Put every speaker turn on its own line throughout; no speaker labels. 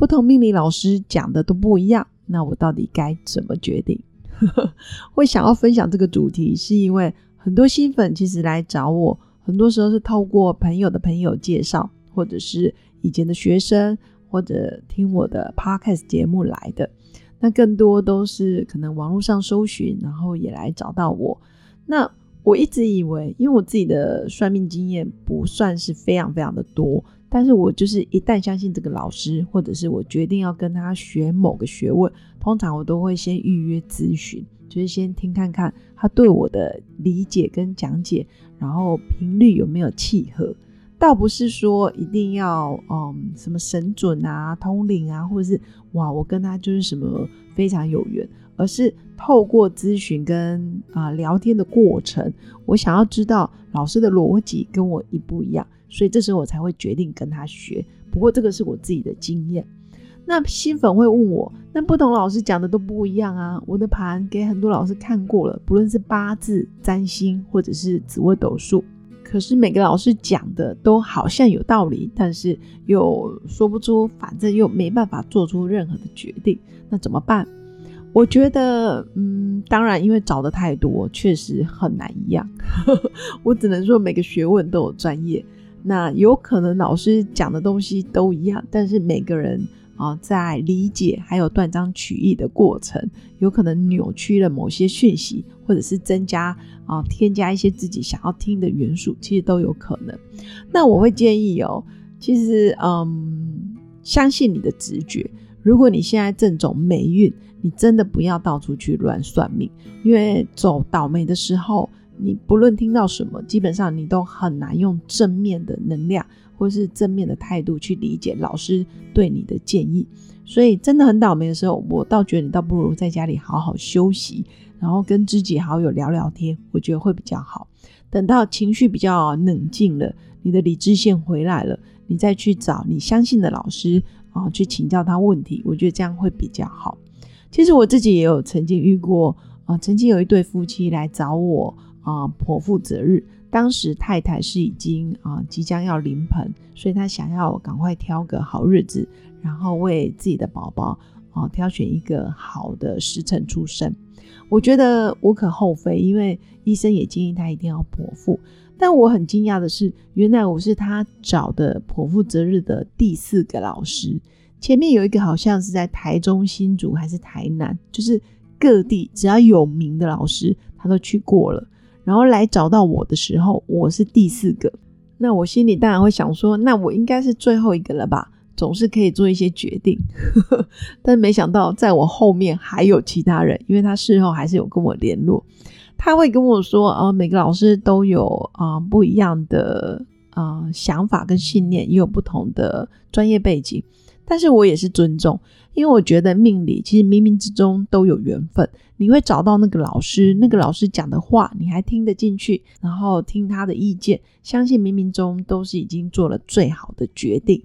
不同命理老师讲的都不一样，那我到底该怎么决定？会想要分享这个主题，是因为很多新粉其实来找我，很多时候是透过朋友的朋友介绍，或者是以前的学生，或者听我的 podcast 节目来的。那更多都是可能网络上搜寻，然后也来找到我。那我一直以为，因为我自己的算命经验不算是非常非常的多。但是我就是一旦相信这个老师，或者是我决定要跟他学某个学问，通常我都会先预约咨询，就是先听看看他对我的理解跟讲解，然后频率有没有契合。倒不是说一定要嗯什么神准啊、通灵啊，或者是哇我跟他就是什么非常有缘，而是透过咨询跟啊聊天的过程，我想要知道老师的逻辑跟我一不一样。所以这时候我才会决定跟他学。不过这个是我自己的经验。那新粉会问我，那不同老师讲的都不一样啊。我的盘给很多老师看过了，不论是八字、占星或者是紫微斗数，可是每个老师讲的都好像有道理，但是又说不出，反正又没办法做出任何的决定。那怎么办？我觉得，嗯，当然，因为找的太多，确实很难一样。我只能说，每个学问都有专业。那有可能老师讲的东西都一样，但是每个人啊，在理解还有断章取义的过程，有可能扭曲了某些讯息，或者是增加啊，添加一些自己想要听的元素，其实都有可能。那我会建议哦，其实嗯，相信你的直觉。如果你现在正走霉运，你真的不要到处去乱算命，因为走倒霉的时候。你不论听到什么，基本上你都很难用正面的能量或是正面的态度去理解老师对你的建议。所以真的很倒霉的时候，我倒觉得你倒不如在家里好好休息，然后跟知己好友聊聊天，我觉得会比较好。等到情绪比较冷静了，你的理智线回来了，你再去找你相信的老师啊，去请教他问题，我觉得这样会比较好。其实我自己也有曾经遇过啊，曾经有一对夫妻来找我。啊，剖腹择日，当时太太是已经啊即将要临盆，所以她想要赶快挑个好日子，然后为自己的宝宝啊挑选一个好的时辰出生。我觉得无可厚非，因为医生也建议她一定要剖腹。但我很惊讶的是，原来我是他找的剖腹择日的第四个老师，前面有一个好像是在台中新竹还是台南，就是各地只要有名的老师，他都去过了。然后来找到我的时候，我是第四个。那我心里当然会想说，那我应该是最后一个了吧？总是可以做一些决定。但没想到，在我后面还有其他人，因为他事后还是有跟我联络。他会跟我说，啊，每个老师都有啊不一样的啊想法跟信念，也有不同的专业背景。但是我也是尊重。因为我觉得命理其实冥冥之中都有缘分，你会找到那个老师，那个老师讲的话你还听得进去，然后听他的意见，相信冥冥中都是已经做了最好的决定。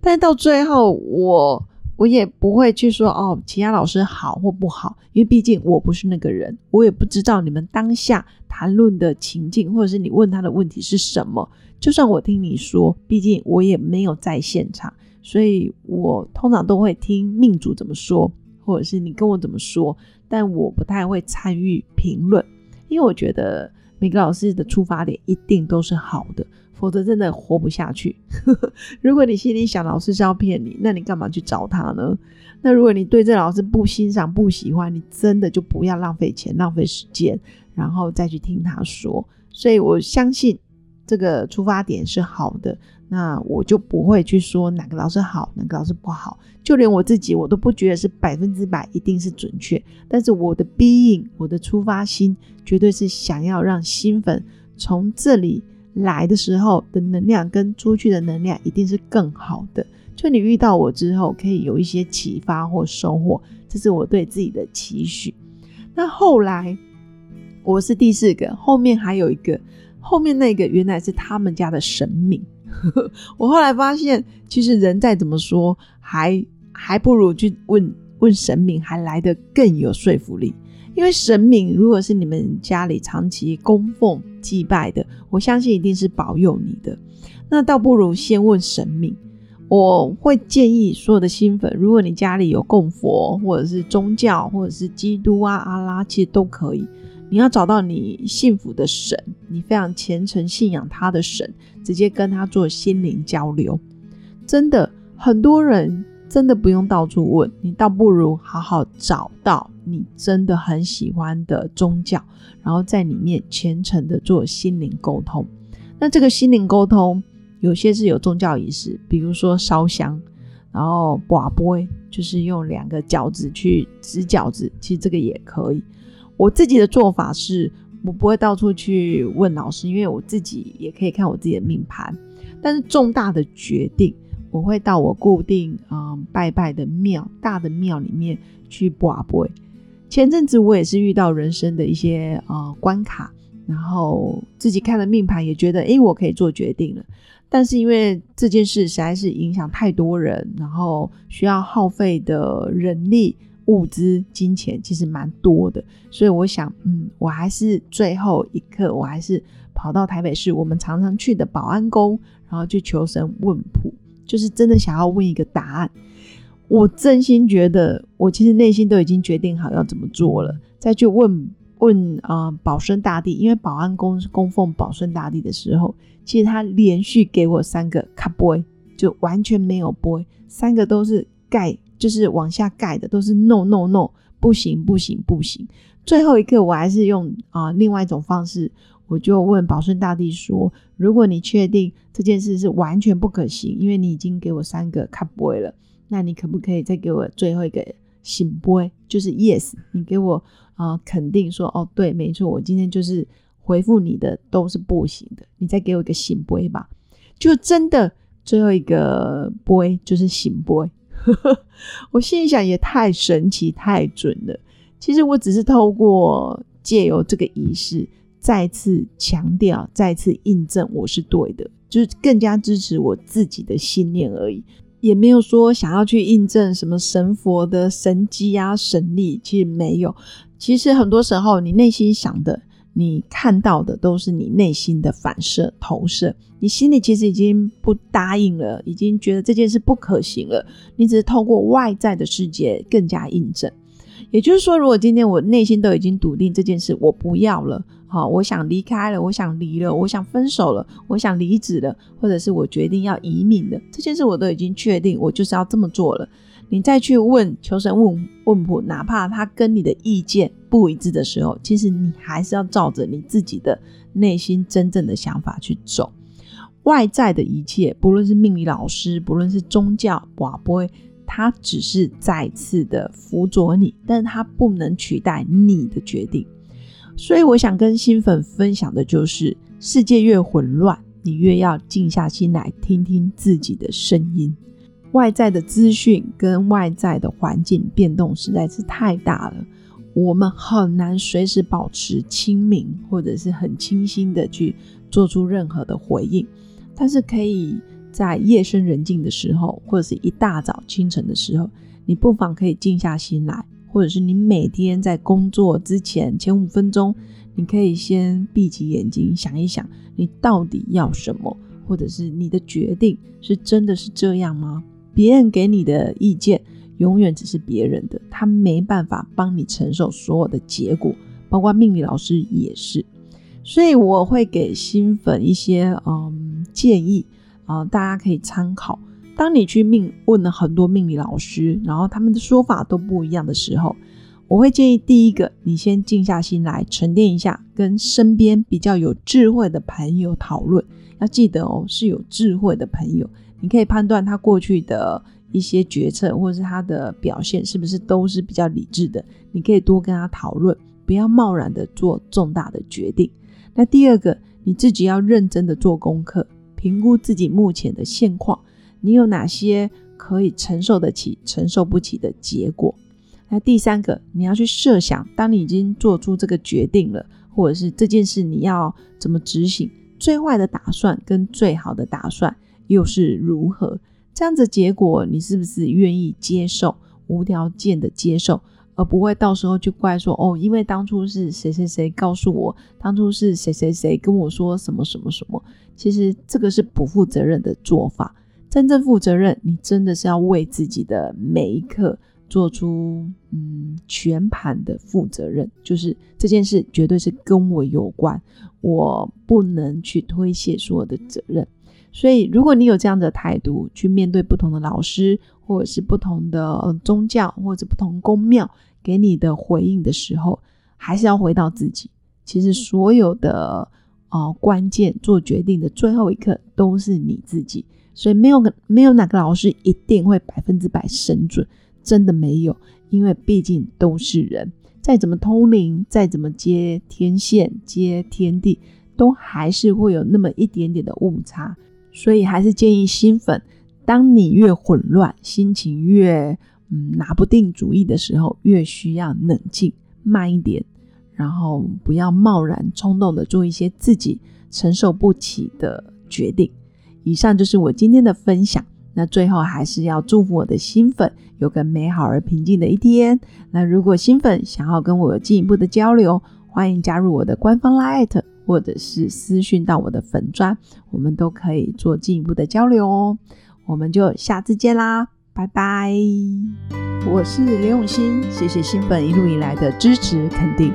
但到最后，我我也不会去说哦，其他老师好或不好，因为毕竟我不是那个人，我也不知道你们当下谈论的情境，或者是你问他的问题是什么。就算我听你说，毕竟我也没有在现场。所以我通常都会听命主怎么说，或者是你跟我怎么说，但我不太会参与评论，因为我觉得每个老师的出发点一定都是好的，否则真的活不下去。如果你心里想老师是要骗你，那你干嘛去找他呢？那如果你对这老师不欣赏、不喜欢，你真的就不要浪费钱、浪费时间，然后再去听他说。所以我相信这个出发点是好的。那我就不会去说哪个老师好，哪个老师不好，就连我自己，我都不觉得是百分之百一定是准确。但是我的 being，我的出发心，绝对是想要让新粉从这里来的时候的能量跟出去的能量一定是更好的。就你遇到我之后，可以有一些启发或收获，这是我对自己的期许。那后来我是第四个，后面还有一个，后面那个原来是他们家的神明。我后来发现，其实人再怎么说，还还不如去问问神明，还来得更有说服力。因为神明如果是你们家里长期供奉祭拜的，我相信一定是保佑你的。那倒不如先问神明。我会建议所有的新粉，如果你家里有供佛，或者是宗教，或者是基督啊、阿拉，其实都可以。你要找到你幸福的神，你非常虔诚信仰他的神，直接跟他做心灵交流。真的，很多人真的不用到处问，你倒不如好好找到你真的很喜欢的宗教，然后在里面虔诚的做心灵沟通。那这个心灵沟通。有些是有宗教仪式，比如说烧香，然后拔杯，就是用两个饺子去指饺子，其实这个也可以。我自己的做法是，我不会到处去问老师，因为我自己也可以看我自己的命盘。但是重大的决定，我会到我固定嗯拜拜的庙，大的庙里面去拔杯。前阵子我也是遇到人生的一些呃关卡，然后自己看了命盘，也觉得诶，我可以做决定了。但是因为这件事实在是影响太多人，然后需要耗费的人力、物资、金钱其实蛮多的，所以我想，嗯，我还是最后一刻，我还是跑到台北市我们常常去的保安宫，然后去求神问卜，就是真的想要问一个答案。我真心觉得，我其实内心都已经决定好要怎么做了，再去问。问啊，保生大帝，因为保安宫供奉保生大帝的时候，其实他连续给我三个卡 boy，就完全没有 boy，三个都是盖，就是往下盖的，都是 no no no，不行不行不行。最后一个我还是用啊另外一种方式，我就问保生大帝说：如果你确定这件事是完全不可行，因为你已经给我三个 cap boy 了，那你可不可以再给我最后一个醒 boy，就是 yes，你给我。啊，肯定说哦，对，没错，我今天就是回复你的都是不行的，你再给我一个醒 boy 吧，就真的最后一个 boy 就是醒 boy，我心里想也太神奇太准了。其实我只是透过借由这个仪式，再次强调，再次印证我是对的，就是更加支持我自己的信念而已。也没有说想要去印证什么神佛的神机啊、神力，其实没有。其实很多时候，你内心想的、你看到的，都是你内心的反射投射。你心里其实已经不答应了，已经觉得这件事不可行了。你只是透过外在的世界更加印证。也就是说，如果今天我内心都已经笃定这件事我不要了，好，我想离开了，我想离了，我想分手了，我想离职了，或者是我决定要移民的这件事，我都已经确定，我就是要这么做了。你再去问求神问问卜，哪怕他跟你的意见不一致的时候，其实你还是要照着你自己的内心真正的想法去走。外在的一切，不论是命理老师，不论是宗教，哇，不会。他只是再次的辅佐你，但是他不能取代你的决定。所以我想跟新粉分享的就是，世界越混乱，你越要静下心来听听自己的声音。外在的资讯跟外在的环境变动实在是太大了，我们很难随时保持清明或者是很清新的去做出任何的回应，但是可以。在夜深人静的时候，或者是一大早清晨的时候，你不妨可以静下心来，或者是你每天在工作之前前五分钟，你可以先闭起眼睛想一想，你到底要什么，或者是你的决定是真的是这样吗？别人给你的意见永远只是别人的，他没办法帮你承受所有的结果，包括命理老师也是。所以我会给新粉一些嗯建议。啊，大家可以参考。当你去命问了很多命理老师，然后他们的说法都不一样的时候，我会建议第一个，你先静下心来沉淀一下，跟身边比较有智慧的朋友讨论。要记得哦，是有智慧的朋友，你可以判断他过去的一些决策或者是他的表现是不是都是比较理智的。你可以多跟他讨论，不要贸然的做重大的决定。那第二个，你自己要认真的做功课。评估自己目前的现况，你有哪些可以承受得起、承受不起的结果？那第三个，你要去设想，当你已经做出这个决定了，或者是这件事你要怎么执行，最坏的打算跟最好的打算又是如何？这样子结果，你是不是愿意接受、无条件的接受，而不会到时候就怪说哦，因为当初是谁谁谁告诉我，当初是谁谁谁跟我说什么什么什么？其实这个是不负责任的做法。真正负责任，你真的是要为自己的每一刻。做出嗯全盘的负责任，就是这件事绝对是跟我有关，我不能去推卸所有的责任。所以，如果你有这样的态度去面对不同的老师，或者是不同的宗教，或者不同宫庙给你的回应的时候，还是要回到自己。其实，所有的呃关键做决定的最后一刻都是你自己。所以，没有没有哪个老师一定会百分之百神准。真的没有，因为毕竟都是人，再怎么通灵，再怎么接天线、接天地，都还是会有那么一点点的误差。所以还是建议新粉，当你越混乱，心情越嗯拿不定主意的时候，越需要冷静，慢一点，然后不要贸然冲动的做一些自己承受不起的决定。以上就是我今天的分享。那最后还是要祝福我的新粉有个美好而平静的一天。那如果新粉想要跟我有进一步的交流，欢迎加入我的官方 Line，或者是私讯到我的粉砖，我们都可以做进一步的交流哦。我们就下次见啦，拜拜！我是刘永新，谢谢新粉一路以来的支持肯定。